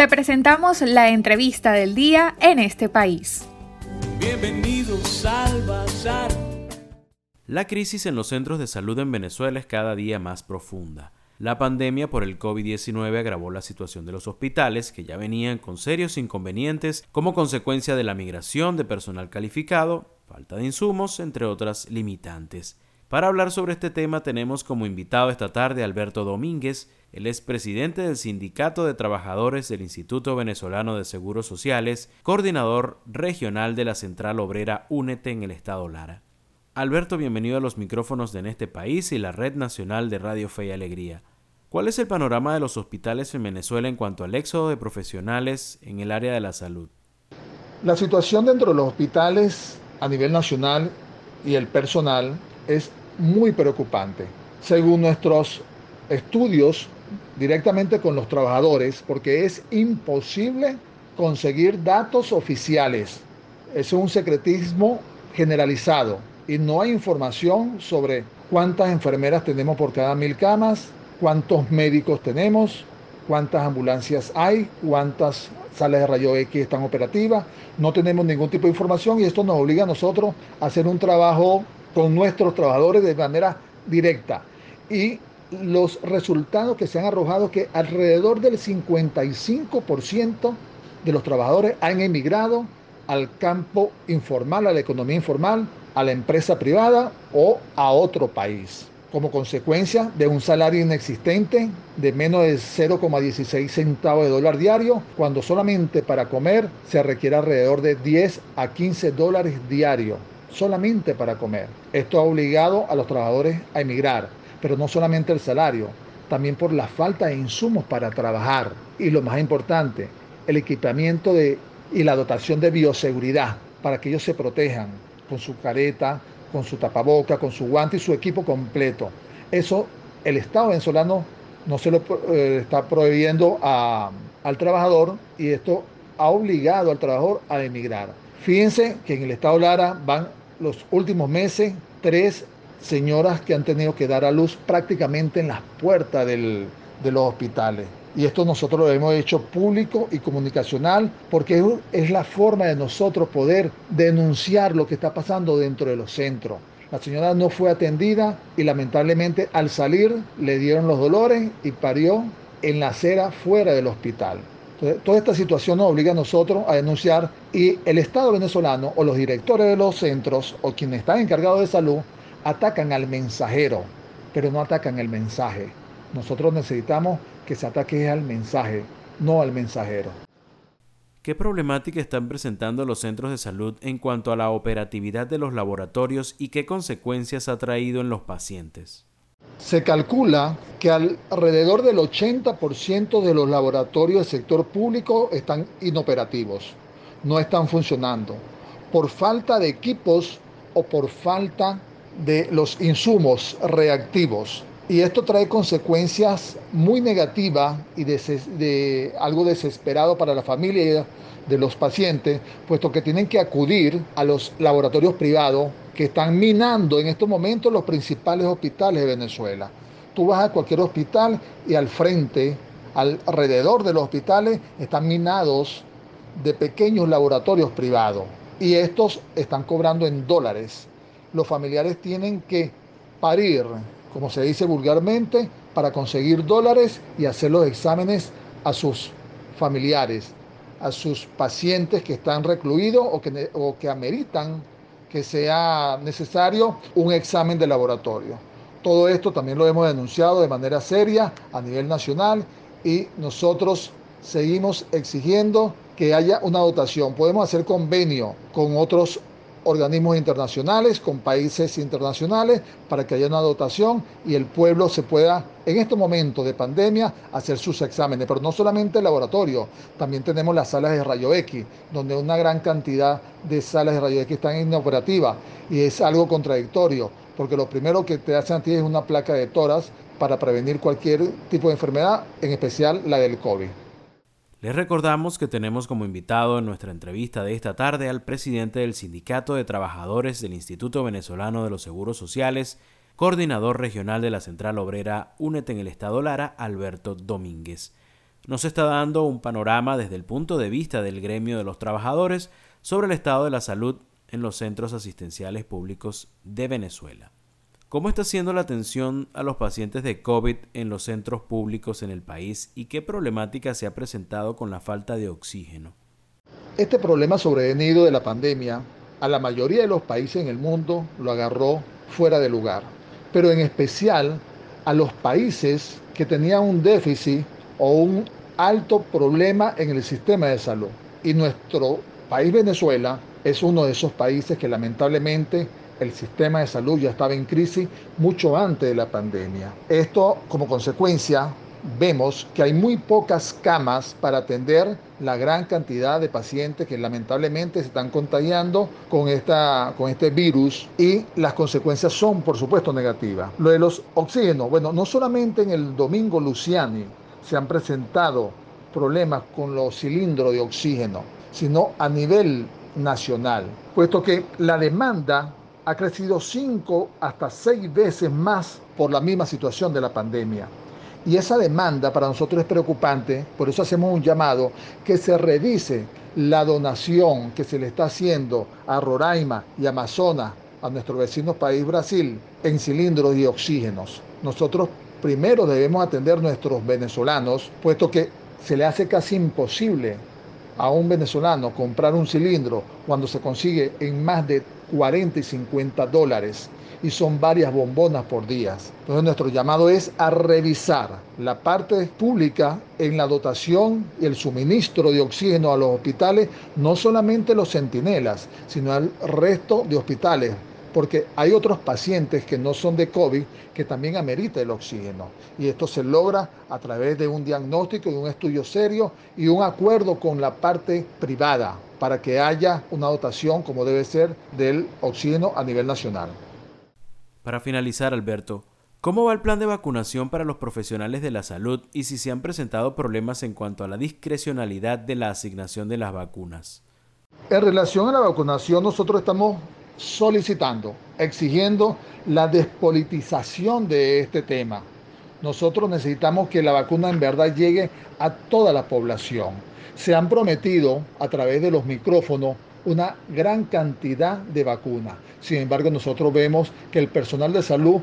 Te presentamos la entrevista del día en este país. Bienvenidos al Bazar. La crisis en los centros de salud en Venezuela es cada día más profunda. La pandemia por el COVID-19 agravó la situación de los hospitales, que ya venían con serios inconvenientes como consecuencia de la migración de personal calificado, falta de insumos, entre otras limitantes. Para hablar sobre este tema tenemos como invitado esta tarde a Alberto Domínguez, el es presidente del Sindicato de Trabajadores del Instituto Venezolano de Seguros Sociales, coordinador regional de la Central Obrera Únete en el Estado Lara. Alberto, bienvenido a los micrófonos de En este país y la Red Nacional de Radio Fe y Alegría. ¿Cuál es el panorama de los hospitales en Venezuela en cuanto al éxodo de profesionales en el área de la salud? La situación dentro de los hospitales a nivel nacional y el personal es muy preocupante. Según nuestros estudios directamente con los trabajadores, porque es imposible conseguir datos oficiales. Es un secretismo generalizado y no hay información sobre cuántas enfermeras tenemos por cada mil camas, cuántos médicos tenemos, cuántas ambulancias hay, cuántas salas de rayo X están operativas. No tenemos ningún tipo de información y esto nos obliga a nosotros a hacer un trabajo con nuestros trabajadores de manera directa. Y los resultados que se han arrojado que alrededor del 55% de los trabajadores han emigrado al campo informal, a la economía informal, a la empresa privada o a otro país, como consecuencia de un salario inexistente de menos de 0,16 centavos de dólar diario, cuando solamente para comer se requiere alrededor de 10 a 15 dólares diarios solamente para comer. Esto ha obligado a los trabajadores a emigrar, pero no solamente el salario, también por la falta de insumos para trabajar y lo más importante, el equipamiento de, y la dotación de bioseguridad para que ellos se protejan con su careta, con su tapaboca, con su guante y su equipo completo. Eso el Estado venezolano no se lo eh, está prohibiendo al trabajador y esto ha obligado al trabajador a emigrar. Fíjense que en el Estado Lara van los últimos meses tres señoras que han tenido que dar a luz prácticamente en las puertas de los hospitales. Y esto nosotros lo hemos hecho público y comunicacional porque es la forma de nosotros poder denunciar lo que está pasando dentro de los centros. La señora no fue atendida y lamentablemente al salir le dieron los dolores y parió en la acera fuera del hospital toda esta situación nos obliga a nosotros a denunciar y el Estado venezolano o los directores de los centros o quienes están encargados de salud atacan al mensajero, pero no atacan el mensaje. Nosotros necesitamos que se ataque al mensaje, no al mensajero. ¿Qué problemática están presentando los centros de salud en cuanto a la operatividad de los laboratorios y qué consecuencias ha traído en los pacientes? Se calcula que alrededor del 80% de los laboratorios del sector público están inoperativos, no están funcionando, por falta de equipos o por falta de los insumos reactivos. Y esto trae consecuencias muy negativas y de, algo desesperado para la familia de los pacientes, puesto que tienen que acudir a los laboratorios privados que están minando en estos momentos los principales hospitales de Venezuela. Tú vas a cualquier hospital y al frente, alrededor de los hospitales, están minados de pequeños laboratorios privados y estos están cobrando en dólares. Los familiares tienen que parir, como se dice vulgarmente, para conseguir dólares y hacer los exámenes a sus familiares, a sus pacientes que están recluidos o que, o que ameritan que sea necesario un examen de laboratorio. Todo esto también lo hemos denunciado de manera seria a nivel nacional y nosotros seguimos exigiendo que haya una dotación. Podemos hacer convenio con otros organismos internacionales, con países internacionales, para que haya una dotación y el pueblo se pueda, en este momento de pandemia, hacer sus exámenes. Pero no solamente el laboratorio, también tenemos las salas de rayo X, donde una gran cantidad de salas de rayo X están inoperativas y es algo contradictorio, porque lo primero que te hacen a ti es una placa de toras para prevenir cualquier tipo de enfermedad, en especial la del COVID. Les recordamos que tenemos como invitado en nuestra entrevista de esta tarde al presidente del Sindicato de Trabajadores del Instituto Venezolano de los Seguros Sociales, coordinador regional de la Central Obrera Únete en el Estado Lara, Alberto Domínguez. no se está dando un panorama desde el punto de vista del gremio de los trabajadores sobre el estado de la salud en los centros asistenciales públicos de Venezuela. ¿Cómo está siendo la atención a los pacientes de COVID en los centros públicos en el país y qué problemática se ha presentado con la falta de oxígeno? Este problema sobrevenido de la pandemia a la mayoría de los países en el mundo lo agarró fuera de lugar, pero en especial a los países que tenían un déficit o un alto problema en el sistema de salud. Y nuestro país Venezuela es uno de esos países que lamentablemente el sistema de salud ya estaba en crisis mucho antes de la pandemia. Esto como consecuencia vemos que hay muy pocas camas para atender la gran cantidad de pacientes que lamentablemente se están contagiando con, esta, con este virus y las consecuencias son por supuesto negativas. Lo de los oxígenos, bueno, no solamente en el domingo Luciani se han presentado problemas con los cilindros de oxígeno, sino a nivel nacional, puesto que la demanda ha crecido cinco hasta seis veces más por la misma situación de la pandemia. Y esa demanda para nosotros es preocupante, por eso hacemos un llamado que se revise la donación que se le está haciendo a Roraima y Amazonas, a nuestro vecino país Brasil, en cilindros y oxígenos. Nosotros primero debemos atender a nuestros venezolanos, puesto que se le hace casi imposible a un venezolano comprar un cilindro cuando se consigue en más de 40 y 50 dólares y son varias bombonas por día. Entonces nuestro llamado es a revisar la parte pública en la dotación y el suministro de oxígeno a los hospitales, no solamente los centinelas, sino al resto de hospitales, porque hay otros pacientes que no son de COVID que también amerita el oxígeno. Y esto se logra a través de un diagnóstico, de un estudio serio y un acuerdo con la parte privada para que haya una dotación como debe ser del oxígeno a nivel nacional. Para finalizar, Alberto, ¿cómo va el plan de vacunación para los profesionales de la salud y si se han presentado problemas en cuanto a la discrecionalidad de la asignación de las vacunas? En relación a la vacunación, nosotros estamos solicitando, exigiendo la despolitización de este tema. Nosotros necesitamos que la vacuna en verdad llegue a toda la población. Se han prometido a través de los micrófonos una gran cantidad de vacunas. Sin embargo, nosotros vemos que el personal de salud,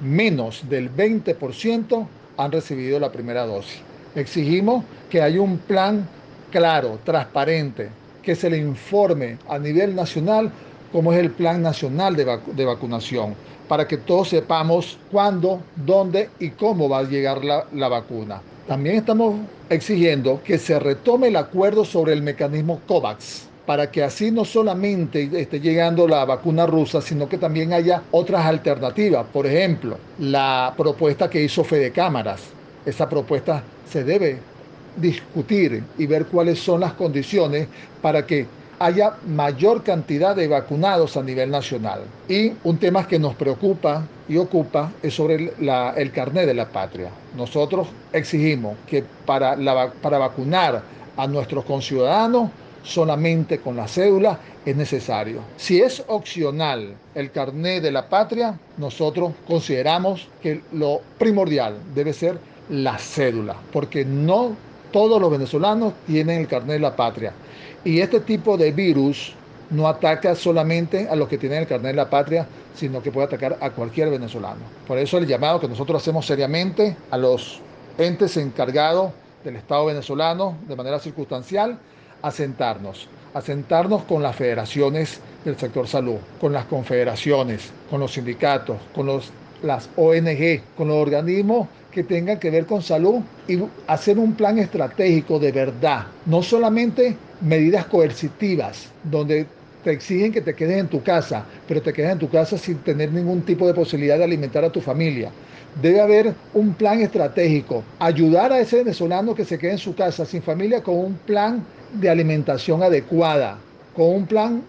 menos del 20%, han recibido la primera dosis. Exigimos que haya un plan claro, transparente, que se le informe a nivel nacional cómo es el plan nacional de, vacunación, para que todos sepamos cuándo, dónde y cómo va a llegar la vacuna. También estamos exigiendo que se retome el acuerdo sobre el mecanismo COVAX para que así no solamente esté llegando la vacuna rusa, sino que también haya otras alternativas. Por ejemplo, la propuesta que hizo Fede Cámaras. Esa propuesta se debe discutir y ver cuáles son las condiciones para que haya mayor cantidad de vacunados a nivel nacional. Y un tema que nos preocupa y ocupa es sobre el, el carnet de la patria. Nosotros exigimos que para, la, para vacunar a nuestros conciudadanos solamente con la cédula es necesario. Si es opcional el carnet de la patria, nosotros consideramos que lo primordial debe ser la cédula, porque no todos los venezolanos tienen el carnet de la patria. Y este tipo de virus no ataca solamente a los que tienen el carnet de la patria, sino que puede atacar a cualquier venezolano. Por eso el llamado que nosotros hacemos seriamente a los entes encargados del Estado venezolano de manera circunstancial asentarnos, asentarnos con las federaciones del sector salud, con las confederaciones, con los sindicatos, con los, las ONG, con los organismos que tengan que ver con salud y hacer un plan estratégico de verdad, no solamente medidas coercitivas, donde te exigen que te quedes en tu casa, pero te quedas en tu casa sin tener ningún tipo de posibilidad de alimentar a tu familia. Debe haber un plan estratégico, ayudar a ese venezolano que se quede en su casa sin familia con un plan de alimentación adecuada, con un plan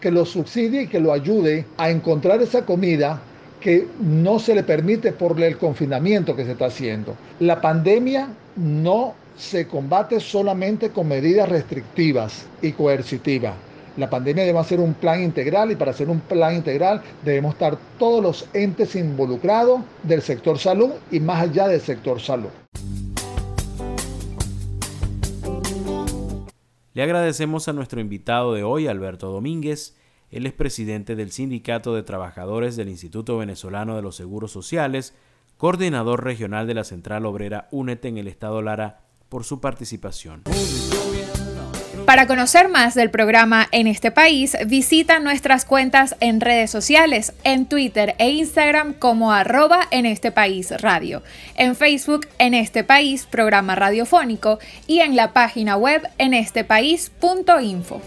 que lo subsidie y que lo ayude a encontrar esa comida que no se le permite por el confinamiento que se está haciendo. La pandemia no se combate solamente con medidas restrictivas y coercitivas. La pandemia debe ser un plan integral y para hacer un plan integral debemos estar todos los entes involucrados del sector salud y más allá del sector salud. Le agradecemos a nuestro invitado de hoy, Alberto Domínguez. Él es presidente del Sindicato de Trabajadores del Instituto Venezolano de los Seguros Sociales, coordinador regional de la Central Obrera UNET en el Estado Lara, por su participación. Para conocer más del programa en este país, visita nuestras cuentas en redes sociales, en Twitter e Instagram como arroba en este país radio, en Facebook en este país programa radiofónico y en la página web en este país.info.